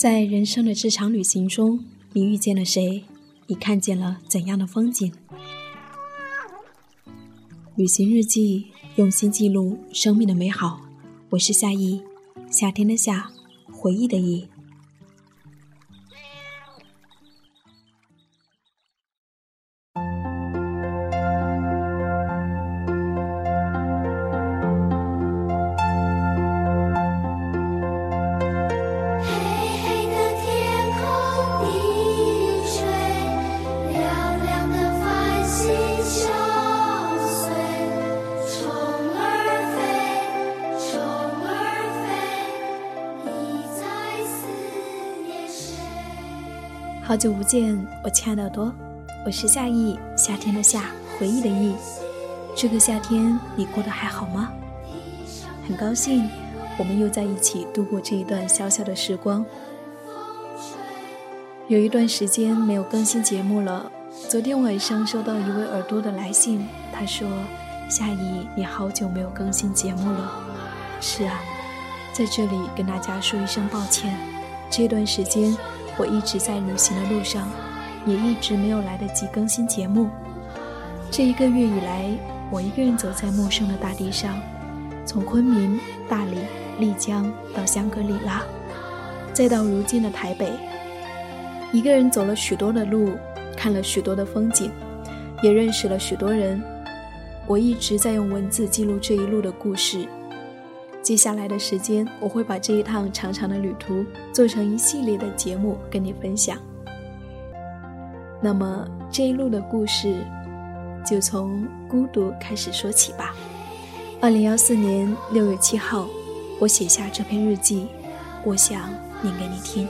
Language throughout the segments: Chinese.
在人生的这场旅行中，你遇见了谁？你看见了怎样的风景？旅行日记，用心记录生命的美好。我是夏意，夏天的夏，回忆的忆。好久不见，我亲爱的耳朵，我是夏意，夏天的夏，回忆的忆。这个夏天你过得还好吗？很高兴我们又在一起度过这一段小小的时光。有一段时间没有更新节目了。昨天晚上收到一位耳朵的来信，他说：“夏意，你好久没有更新节目了。”是啊，在这里跟大家说一声抱歉，这段时间。我一直在旅行的路上，也一直没有来得及更新节目。这一个月以来，我一个人走在陌生的大地上，从昆明、大理、丽江到香格里拉，再到如今的台北，一个人走了许多的路，看了许多的风景，也认识了许多人。我一直在用文字记录这一路的故事。接下来的时间，我会把这一趟长长的旅途做成一系列的节目跟你分享。那么这一路的故事，就从孤独开始说起吧。二零幺四年六月七号，我写下这篇日记，我想念给你听。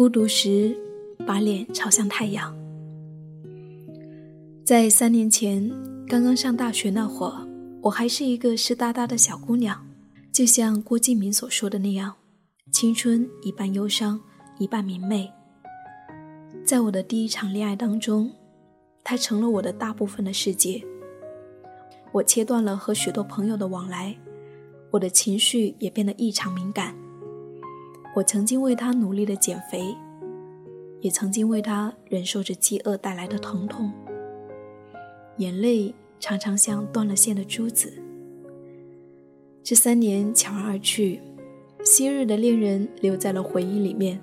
孤独时，把脸朝向太阳。在三年前，刚刚上大学那会儿，我还是一个湿哒哒的小姑娘，就像郭敬明所说的那样，青春一半忧伤，一半明媚。在我的第一场恋爱当中，他成了我的大部分的世界。我切断了和许多朋友的往来，我的情绪也变得异常敏感。我曾经为他努力的减肥，也曾经为他忍受着饥饿带来的疼痛。眼泪常常像断了线的珠子。这三年悄然而去，昔日的恋人留在了回忆里面，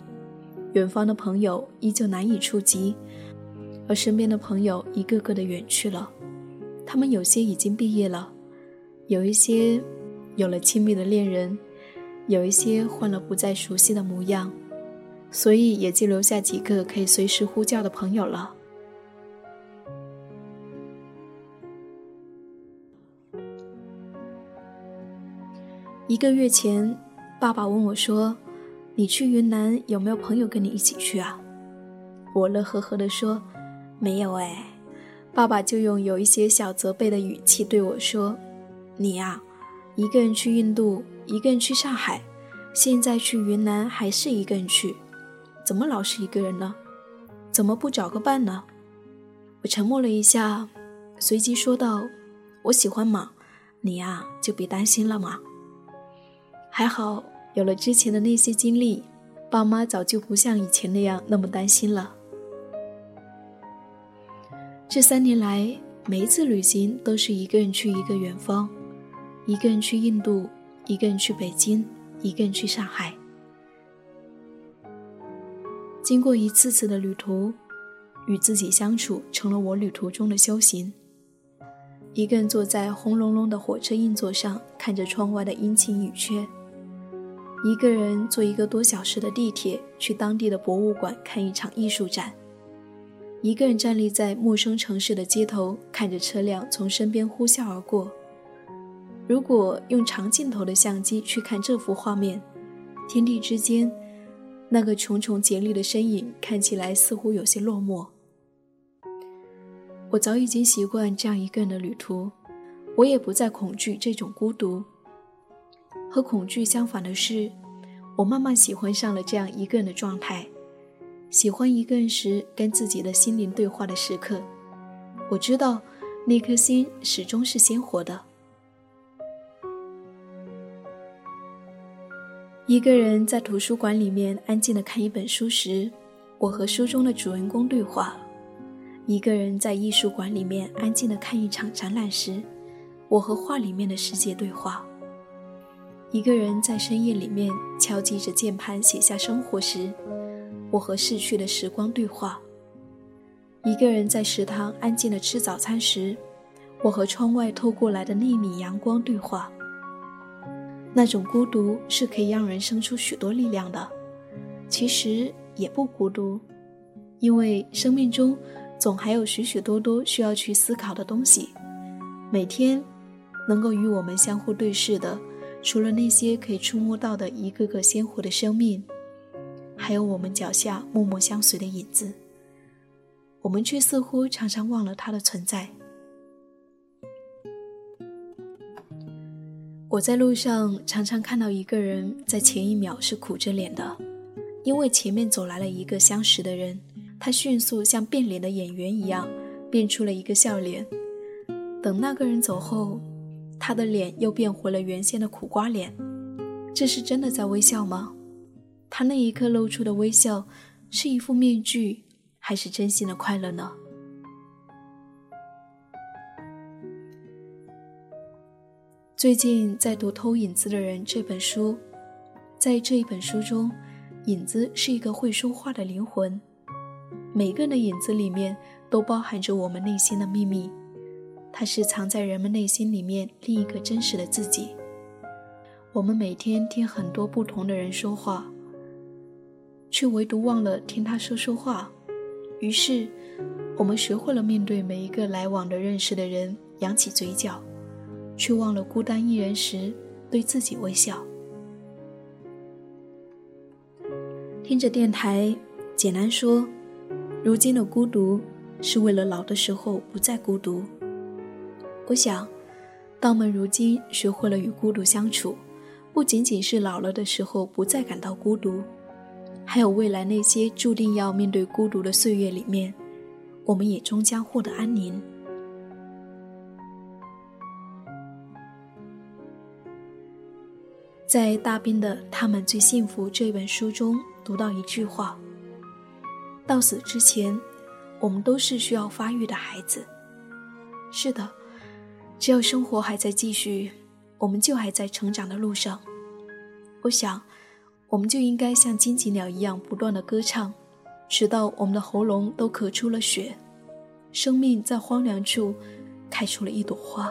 远方的朋友依旧难以触及，而身边的朋友一个个的远去了。他们有些已经毕业了，有一些有了亲密的恋人。有一些换了不再熟悉的模样，所以也就留下几个可以随时呼叫的朋友了。一个月前，爸爸问我说：“你去云南有没有朋友跟你一起去啊？”我乐呵呵地说：“没有哎。”爸爸就用有一些小责备的语气对我说：“你呀，一个人去印度。”一个人去上海，现在去云南还是一个人去，怎么老是一个人呢？怎么不找个伴呢？我沉默了一下，随即说道：“我喜欢嘛，你呀就别担心了嘛。还好有了之前的那些经历，爸妈早就不像以前那样那么担心了。这三年来，每一次旅行都是一个人去一个远方，一个人去印度，一个人去北京，一个人去上海。”经过一次次的旅途，与自己相处成了我旅途中的修行。一个人坐在轰隆隆的火车硬座上，看着窗外的阴晴雨缺；一个人坐一个多小时的地铁去当地的博物馆看一场艺术展；一个人站立在陌生城市的街头，看着车辆从身边呼啸而过。如果用长镜头的相机去看这幅画面，天地之间。那个茕茕孑立的身影看起来似乎有些落寞。我早已经习惯这样一个人的旅途，我也不再恐惧这种孤独。和恐惧相反的是，我慢慢喜欢上了这样一个人的状态，喜欢一个人时跟自己的心灵对话的时刻。我知道，那颗心始终是鲜活的。一个人在图书馆里面安静的看一本书时，我和书中的主人公对话；一个人在艺术馆里面安静的看一场展览时，我和画里面的世界对话；一个人在深夜里面敲击着键盘写下生活时，我和逝去的时光对话；一个人在食堂安静的吃早餐时，我和窗外透过来的粒米阳光对话。那种孤独是可以让人生出许多力量的，其实也不孤独，因为生命中总还有许许多多需要去思考的东西。每天能够与我们相互对视的，除了那些可以触摸到的一个个鲜活的生命，还有我们脚下默默相随的影子。我们却似乎常常忘了它的存在。我在路上常常看到一个人在前一秒是苦着脸的，因为前面走来了一个相识的人，他迅速像变脸的演员一样变出了一个笑脸。等那个人走后，他的脸又变回了原先的苦瓜脸。这是真的在微笑吗？他那一刻露出的微笑是一副面具，还是真心的快乐呢？最近在读《偷影子的人》这本书，在这一本书中，影子是一个会说话的灵魂。每个人的影子里面都包含着我们内心的秘密，它是藏在人们内心里面另一个真实的自己。我们每天听很多不同的人说话，却唯独忘了听他说说话。于是，我们学会了面对每一个来往的认识的人，扬起嘴角。却忘了孤单一人时对自己微笑。听着电台，简单说：“如今的孤独是为了老的时候不再孤独。”我想，当我们如今学会了与孤独相处，不仅仅是老了的时候不再感到孤独，还有未来那些注定要面对孤独的岁月里面，我们也终将获得安宁。在大兵的《他们最幸福》这本书中读到一句话：“到死之前，我们都是需要发育的孩子。”是的，只要生活还在继续，我们就还在成长的路上。我想，我们就应该像荆棘鸟一样不断的歌唱，直到我们的喉咙都咳出了血，生命在荒凉处开出了一朵花。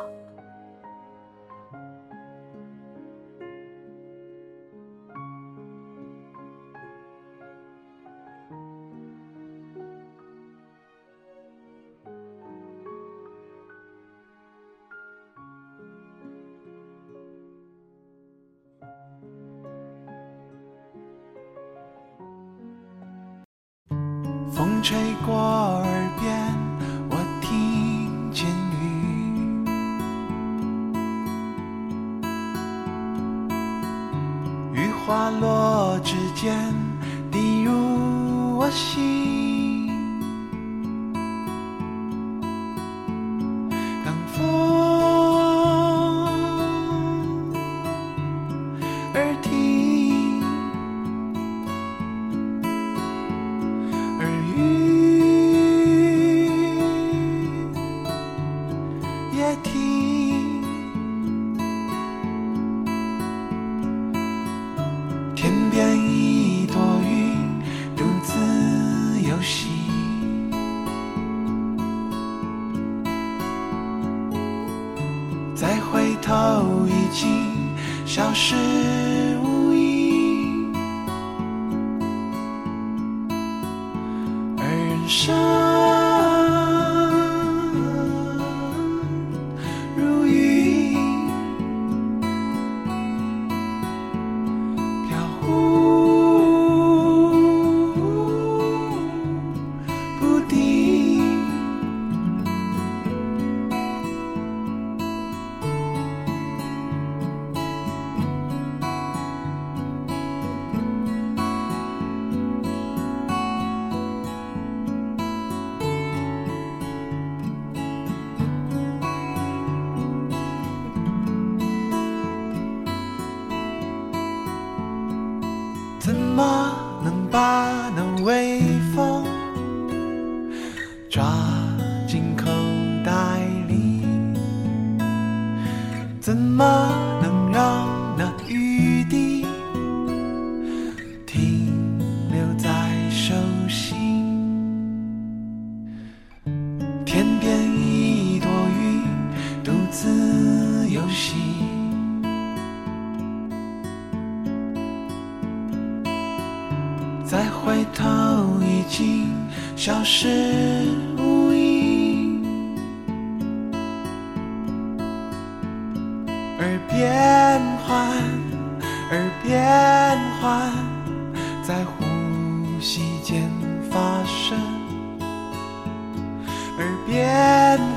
花落指尖，滴入我心。都已经消失。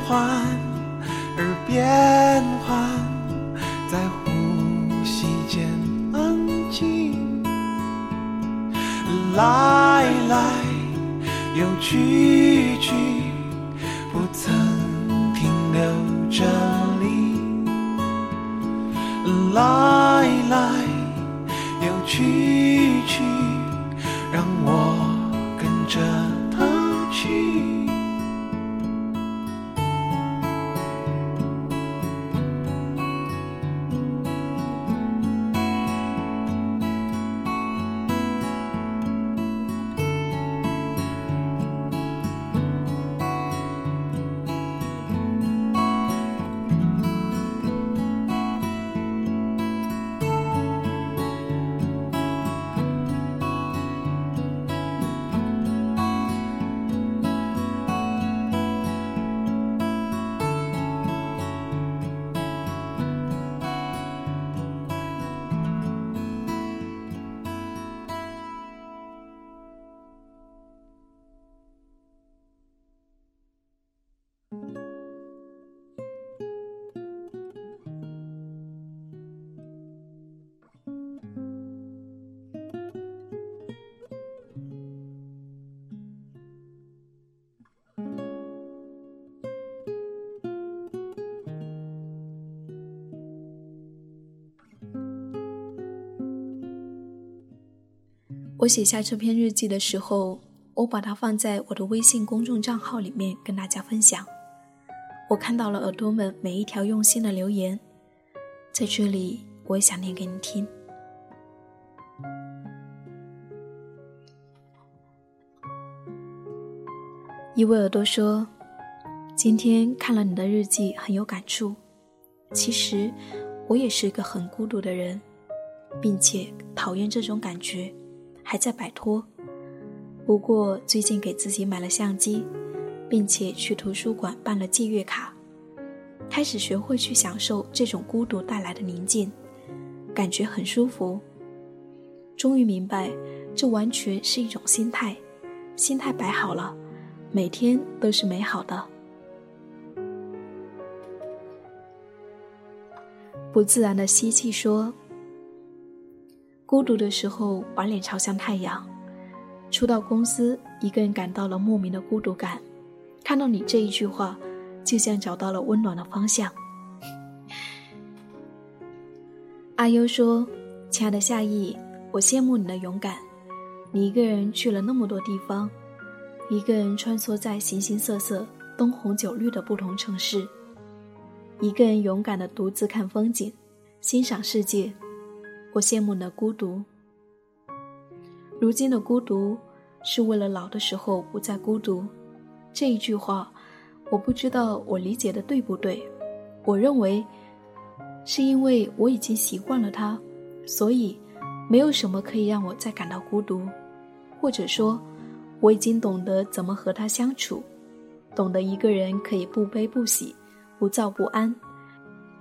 幻，而变幻，在呼吸间安静。来来又去去，不曾停留这里。来来又去去，让我跟着它去。我写下这篇日记的时候，我把它放在我的微信公众账号里面跟大家分享。我看到了耳朵们每一条用心的留言，在这里我也想念给你听。一位耳朵说：“今天看了你的日记，很有感触。其实我也是一个很孤独的人，并且讨厌这种感觉。”还在摆脱，不过最近给自己买了相机，并且去图书馆办了借阅卡，开始学会去享受这种孤独带来的宁静，感觉很舒服。终于明白，这完全是一种心态，心态摆好了，每天都是美好的。不自然的吸气说。孤独的时候把脸朝向太阳。初到公司，一个人感到了莫名的孤独感。看到你这一句话，就像找到了温暖的方向。阿优说：“亲爱的夏意，我羡慕你的勇敢。你一个人去了那么多地方，一个人穿梭在形形色色、灯红酒绿的不同城市，一个人勇敢的独自看风景，欣赏世界。我羡慕的孤独。如今的孤独，是为了老的时候不再孤独。”这一句话，我不知道我理解的对不对。我认为，是因为我已经习惯了他，所以没有什么可以让我再感到孤独，或者说，我已经懂得怎么和他相处，懂得一个人可以不悲不喜，不躁不安，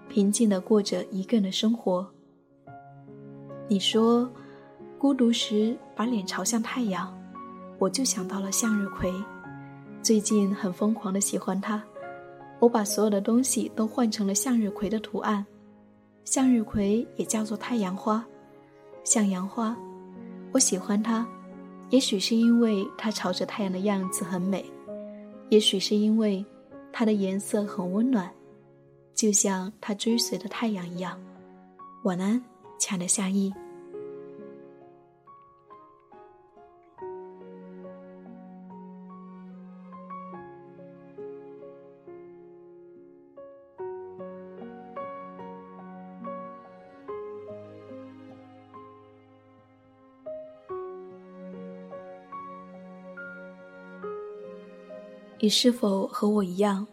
平静的过着一个人的生活。你说，孤独时把脸朝向太阳，我就想到了向日葵。最近很疯狂的喜欢它，我把所有的东西都换成了向日葵的图案。向日葵也叫做太阳花，向阳花，我喜欢它。也许是因为它朝着太阳的样子很美，也许是因为它的颜色很温暖，就像它追随的太阳一样。晚安，恰的夏意。你是否和我一样，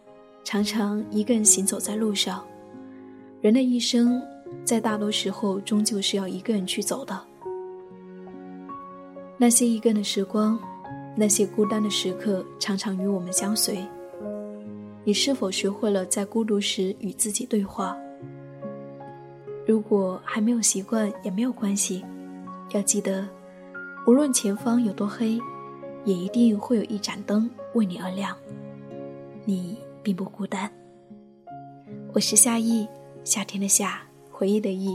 常常一个人行走在路上？人的一生，在大多时候终究是要一个人去走的。那些一个人的时光，那些孤单的时刻，常常与我们相随。你是否学会了在孤独时与自己对话？如果还没有习惯，也没有关系。要记得，无论前方有多黑。也一定会有一盏灯为你而亮，你并不孤单。我是夏意，夏天的夏，回忆的忆。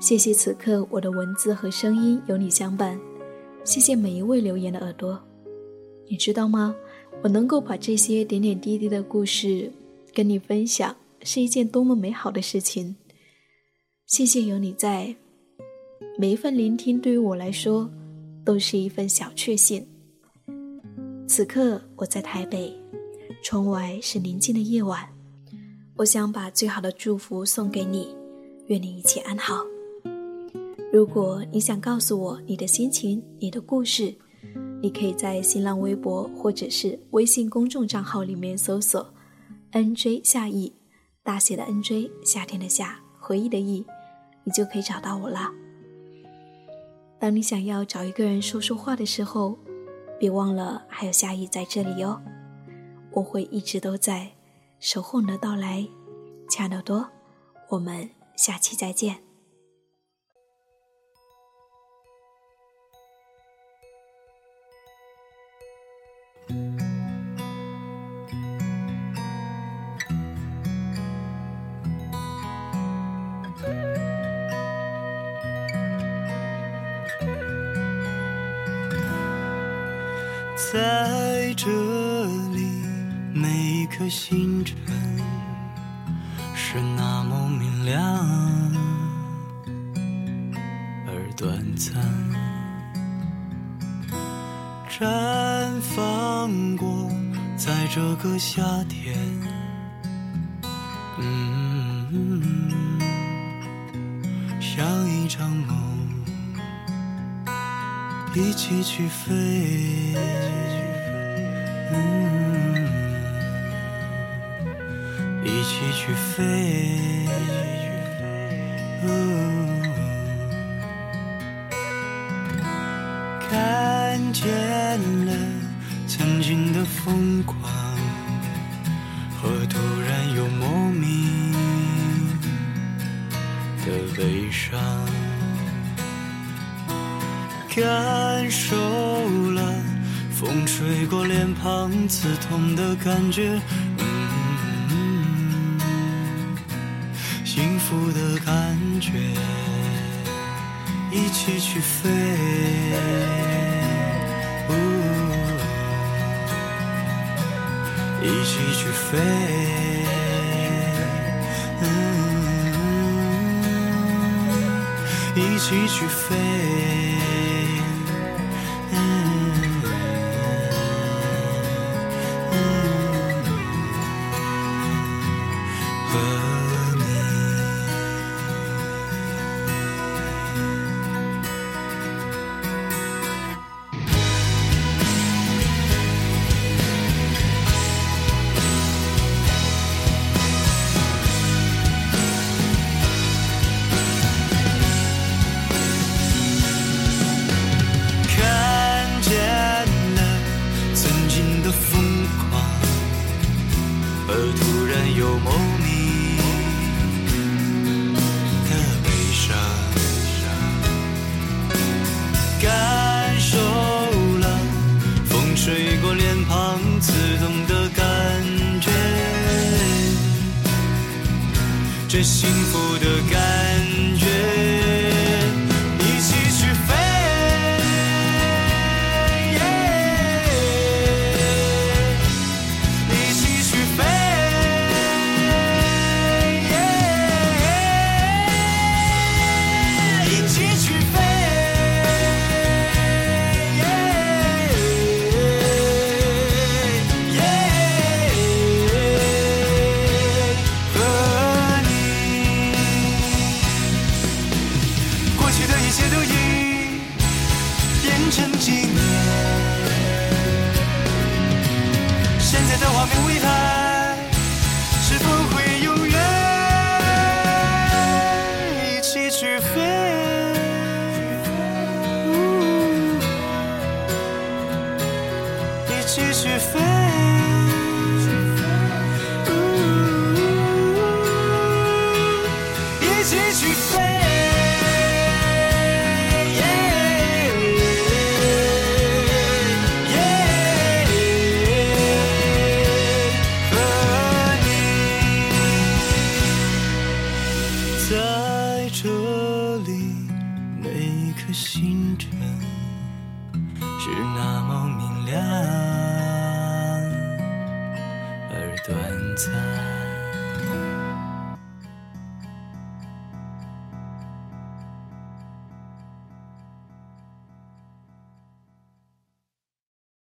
谢谢此刻我的文字和声音有你相伴，谢谢每一位留言的耳朵。你知道吗？我能够把这些点点滴滴的故事跟你分享，是一件多么美好的事情。谢谢有你在，每一份聆听对于我来说。都是一份小确幸。此刻我在台北，窗外是宁静的夜晚，我想把最好的祝福送给你，愿你一切安好。如果你想告诉我你的心情、你的故事，你可以在新浪微博或者是微信公众账号里面搜索 “nj 夏意”，大写的 “nj”，夏天的夏，回忆的忆，你就可以找到我了。当你想要找一个人说说话的时候，别忘了还有夏意在这里哟。我会一直都在守候你的到来，亲爱的多，我们下期再见。在这，星辰是那么明亮而短暂，绽放过在这个夏天，嗯，像一场梦。一起去飞，去飞，看见了曾经的疯狂和突然又莫名的悲伤。感受了风吹过脸庞刺痛的感觉，苦的感觉一起去飞呜一起去飞嗯一起去飞